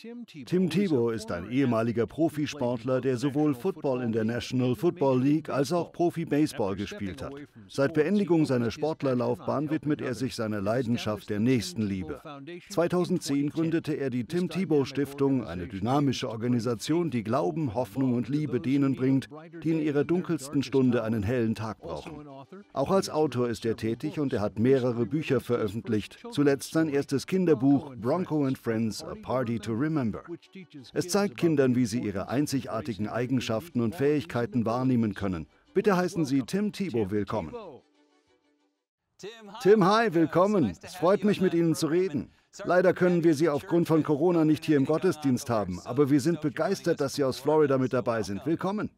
Tim Tebow ist ein ehemaliger Profisportler, der sowohl Football in der National Football League als auch Profi-Baseball gespielt hat. Seit Beendigung seiner Sportlerlaufbahn widmet er sich seiner Leidenschaft der Nächstenliebe. 2010 gründete er die Tim Tebow Stiftung, eine dynamische Organisation, die Glauben, Hoffnung und Liebe denen bringt, die in ihrer dunkelsten Stunde einen hellen Tag brauchen. Auch als Autor ist er tätig und er hat mehrere Bücher veröffentlicht, zuletzt sein erstes Kinderbuch Bronco and Friends, A Party to Remember. Remember. Es zeigt Kindern, wie sie ihre einzigartigen Eigenschaften und Fähigkeiten wahrnehmen können. Bitte heißen Sie Tim Thibault willkommen. Tim, hi, willkommen. Es freut mich, mit Ihnen zu reden. Leider können wir Sie aufgrund von Corona nicht hier im Gottesdienst haben, aber wir sind begeistert, dass Sie aus Florida mit dabei sind. Willkommen.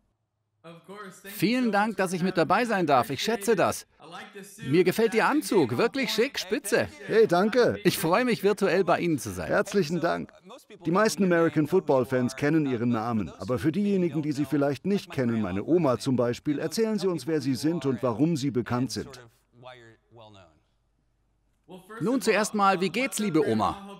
Vielen Dank, dass ich mit dabei sein darf. Ich schätze das. Mir gefällt Ihr Anzug. Wirklich schick, spitze. Hey, danke. Ich freue mich, virtuell bei Ihnen zu sein. Herzlichen Dank. Die meisten American Football-Fans kennen Ihren Namen. Aber für diejenigen, die Sie vielleicht nicht kennen, meine Oma zum Beispiel, erzählen Sie uns, wer Sie sind und warum Sie bekannt sind. Nun zuerst mal, wie geht's, liebe Oma?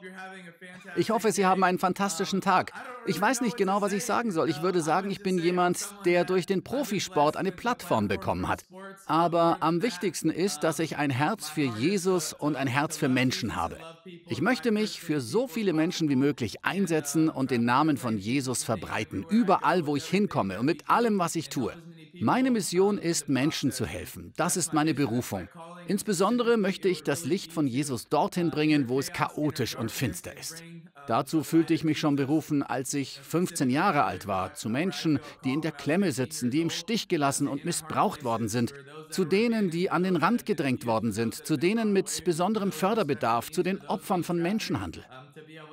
Ich hoffe, Sie haben einen fantastischen Tag. Ich weiß nicht genau, was ich sagen soll. Ich würde sagen, ich bin jemand, der durch den Profisport eine Plattform bekommen hat. Aber am wichtigsten ist, dass ich ein Herz für Jesus und ein Herz für Menschen habe. Ich möchte mich für so viele Menschen wie möglich einsetzen und den Namen von Jesus verbreiten, überall, wo ich hinkomme und mit allem, was ich tue. Meine Mission ist, Menschen zu helfen. Das ist meine Berufung. Insbesondere möchte ich das Licht von Jesus dorthin bringen, wo es chaotisch und finster ist. Dazu fühlte ich mich schon berufen, als ich 15 Jahre alt war, zu Menschen, die in der Klemme sitzen, die im Stich gelassen und missbraucht worden sind, zu denen, die an den Rand gedrängt worden sind, zu denen mit besonderem Förderbedarf, zu den Opfern von Menschenhandel.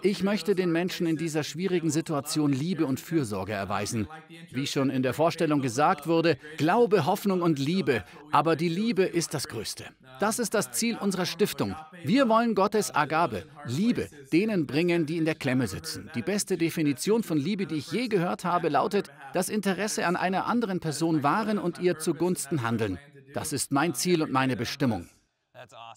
Ich möchte den Menschen in dieser schwierigen Situation Liebe und Fürsorge erweisen. Wie schon in der Vorstellung gesagt wurde, Glaube, Hoffnung und Liebe, aber die Liebe ist das Größte. Das ist das Ziel unserer Stiftung. Wir wollen Gottes Agabe, Liebe, denen bringen, die in der Klemme sitzen. Die beste Definition von Liebe, die ich je gehört habe, lautet, das Interesse an einer anderen Person wahren und ihr zugunsten handeln. Das ist mein Ziel und meine Bestimmung.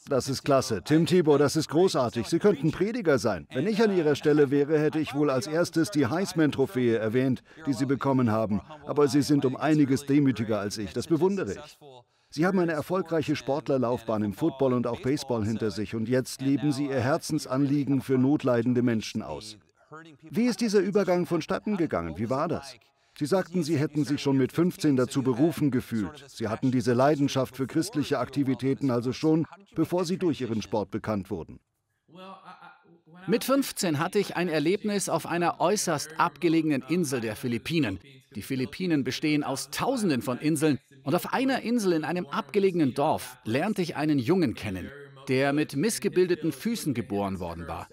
Das ist klasse. Tim Tebow, das ist großartig. Sie könnten Prediger sein. Wenn ich an Ihrer Stelle wäre, hätte ich wohl als erstes die Heisman-Trophäe erwähnt, die Sie bekommen haben. Aber Sie sind um einiges demütiger als ich. Das bewundere ich. Sie haben eine erfolgreiche Sportlerlaufbahn im Football und auch Baseball hinter sich und jetzt leben Sie Ihr Herzensanliegen für notleidende Menschen aus. Wie ist dieser Übergang vonstatten gegangen? Wie war das? Sie sagten, Sie hätten sich schon mit 15 dazu berufen gefühlt. Sie hatten diese Leidenschaft für christliche Aktivitäten also schon, bevor Sie durch Ihren Sport bekannt wurden. Mit 15 hatte ich ein Erlebnis auf einer äußerst abgelegenen Insel der Philippinen. Die Philippinen bestehen aus Tausenden von Inseln und auf einer Insel in einem abgelegenen Dorf lernte ich einen Jungen kennen, der mit missgebildeten Füßen geboren worden war.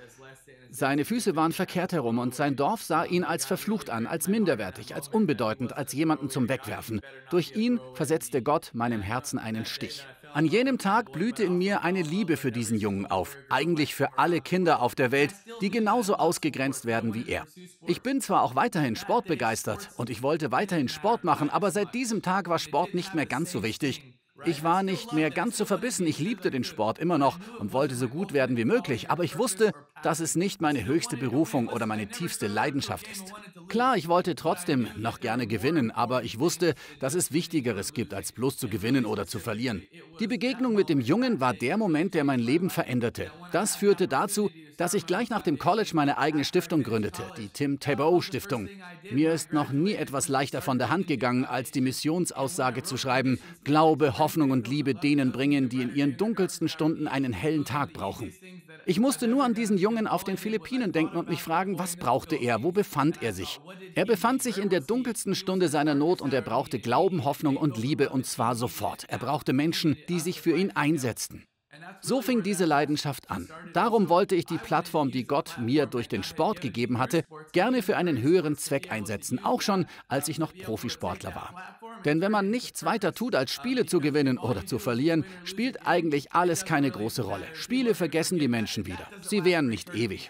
Seine Füße waren verkehrt herum und sein Dorf sah ihn als verflucht an, als minderwertig, als unbedeutend, als jemanden zum Wegwerfen. Durch ihn versetzte Gott meinem Herzen einen Stich. An jenem Tag blühte in mir eine Liebe für diesen Jungen auf, eigentlich für alle Kinder auf der Welt, die genauso ausgegrenzt werden wie er. Ich bin zwar auch weiterhin sportbegeistert und ich wollte weiterhin Sport machen, aber seit diesem Tag war Sport nicht mehr ganz so wichtig. Ich war nicht mehr ganz so verbissen. Ich liebte den Sport immer noch und wollte so gut werden wie möglich. Aber ich wusste, dass es nicht meine höchste Berufung oder meine tiefste Leidenschaft ist. Klar, ich wollte trotzdem noch gerne gewinnen, aber ich wusste, dass es Wichtigeres gibt, als bloß zu gewinnen oder zu verlieren. Die Begegnung mit dem Jungen war der Moment, der mein Leben veränderte. Das führte dazu, dass ich gleich nach dem College meine eigene Stiftung gründete, die Tim Tebow Stiftung. Mir ist noch nie etwas leichter von der Hand gegangen, als die Missionsaussage zu schreiben, Glaube, Hoffnung und Liebe denen bringen, die in ihren dunkelsten Stunden einen hellen Tag brauchen. Ich musste nur an diesen Jungen auf den Philippinen denken und mich fragen, was brauchte er, wo befand er sich? Er befand sich in der dunkelsten Stunde seiner Not und er brauchte Glauben, Hoffnung und Liebe und zwar sofort. Er brauchte Menschen, die sich für ihn einsetzten. So fing diese Leidenschaft an. Darum wollte ich die Plattform, die Gott mir durch den Sport gegeben hatte, gerne für einen höheren Zweck einsetzen, auch schon als ich noch Profisportler war. Denn wenn man nichts weiter tut, als Spiele zu gewinnen oder zu verlieren, spielt eigentlich alles keine große Rolle. Spiele vergessen die Menschen wieder. Sie wären nicht ewig.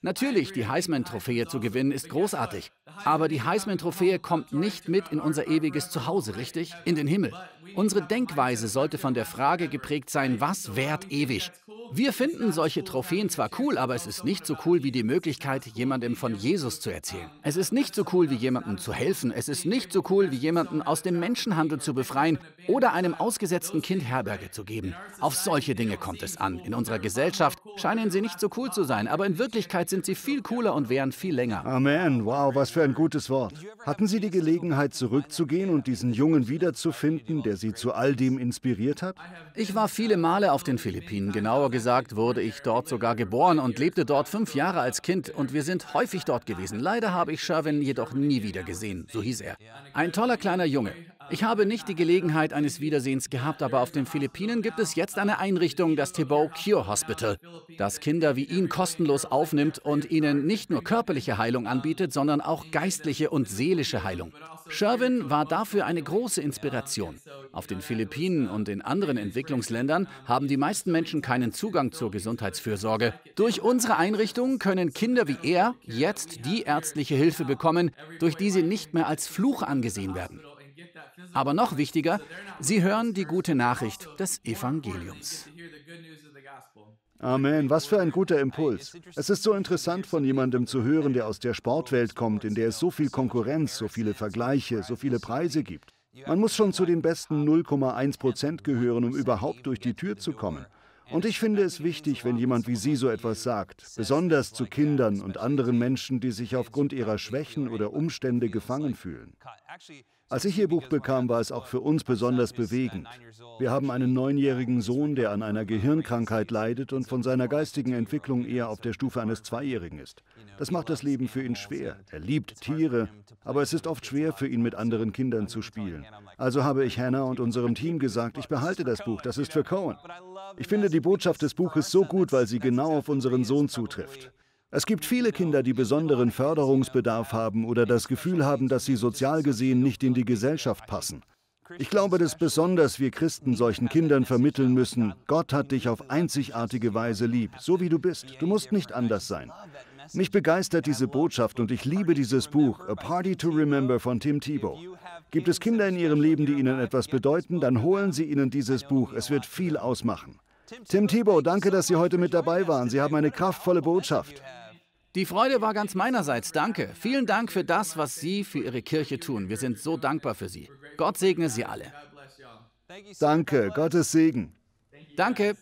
Natürlich, die Heisman-Trophäe zu gewinnen ist großartig. Aber die Heisman-Trophäe kommt nicht mit in unser ewiges Zuhause, richtig? In den Himmel. Unsere Denkweise sollte von der Frage geprägt sein, was währt ewig? Wir finden solche Trophäen zwar cool, aber es ist nicht so cool wie die Möglichkeit, jemandem von Jesus zu erzählen. Es ist nicht so cool wie jemandem zu helfen. Es ist nicht so cool wie jemanden aus dem Menschenhandel zu befreien oder einem ausgesetzten Kind Herberge zu geben. Auf solche Dinge kommt es an. In unserer Gesellschaft scheinen sie nicht so cool zu sein, aber in Wirklichkeit sind sie viel cooler und wären viel länger. Amen. Wow, was für ein gutes Wort. Hatten Sie die Gelegenheit, zurückzugehen und diesen Jungen wiederzufinden, der Sie zu all dem inspiriert hat? Ich war viele Male auf den Philippinen, genauer gesagt gesagt, wurde ich dort sogar geboren und lebte dort fünf Jahre als Kind und wir sind häufig dort gewesen. Leider habe ich Sherwin jedoch nie wieder gesehen, so hieß er. Ein toller kleiner Junge. Ich habe nicht die Gelegenheit eines Wiedersehens gehabt, aber auf den Philippinen gibt es jetzt eine Einrichtung, das Thibaut Cure Hospital, das Kinder wie ihn kostenlos aufnimmt und ihnen nicht nur körperliche Heilung anbietet, sondern auch geistliche und seelische Heilung. Sherwin war dafür eine große Inspiration. Auf den Philippinen und in anderen Entwicklungsländern haben die meisten Menschen keinen Zugang zur Gesundheitsfürsorge. Durch unsere Einrichtung können Kinder wie er jetzt die ärztliche Hilfe bekommen, durch die sie nicht mehr als Fluch angesehen werden. Aber noch wichtiger, sie hören die gute Nachricht des Evangeliums. Amen, was für ein guter Impuls. Es ist so interessant von jemandem zu hören, der aus der Sportwelt kommt, in der es so viel Konkurrenz, so viele Vergleiche, so viele Preise gibt. Man muss schon zu den besten 0,1 Prozent gehören, um überhaupt durch die Tür zu kommen. Und ich finde es wichtig, wenn jemand wie Sie so etwas sagt, besonders zu Kindern und anderen Menschen, die sich aufgrund ihrer Schwächen oder Umstände gefangen fühlen. Als ich Ihr Buch bekam, war es auch für uns besonders bewegend. Wir haben einen neunjährigen Sohn, der an einer Gehirnkrankheit leidet und von seiner geistigen Entwicklung eher auf der Stufe eines Zweijährigen ist. Das macht das Leben für ihn schwer. Er liebt Tiere, aber es ist oft schwer für ihn, mit anderen Kindern zu spielen. Also habe ich Hannah und unserem Team gesagt, ich behalte das Buch, das ist für Cohen. Ich finde die Botschaft des Buches so gut, weil sie genau auf unseren Sohn zutrifft. Es gibt viele Kinder, die besonderen Förderungsbedarf haben oder das Gefühl haben, dass sie sozial gesehen nicht in die Gesellschaft passen. Ich glaube, dass besonders wir Christen solchen Kindern vermitteln müssen, Gott hat dich auf einzigartige Weise lieb, so wie du bist. Du musst nicht anders sein. Mich begeistert diese Botschaft und ich liebe dieses Buch, A Party to Remember von Tim Tebow. Gibt es Kinder in ihrem Leben, die ihnen etwas bedeuten, dann holen Sie ihnen dieses Buch. Es wird viel ausmachen. Tim Tebow, danke, dass Sie heute mit dabei waren. Sie haben eine kraftvolle Botschaft. Die Freude war ganz meinerseits. Danke. Vielen Dank für das, was Sie für Ihre Kirche tun. Wir sind so dankbar für Sie. Gott segne Sie alle. Danke. Gottes Segen. Danke.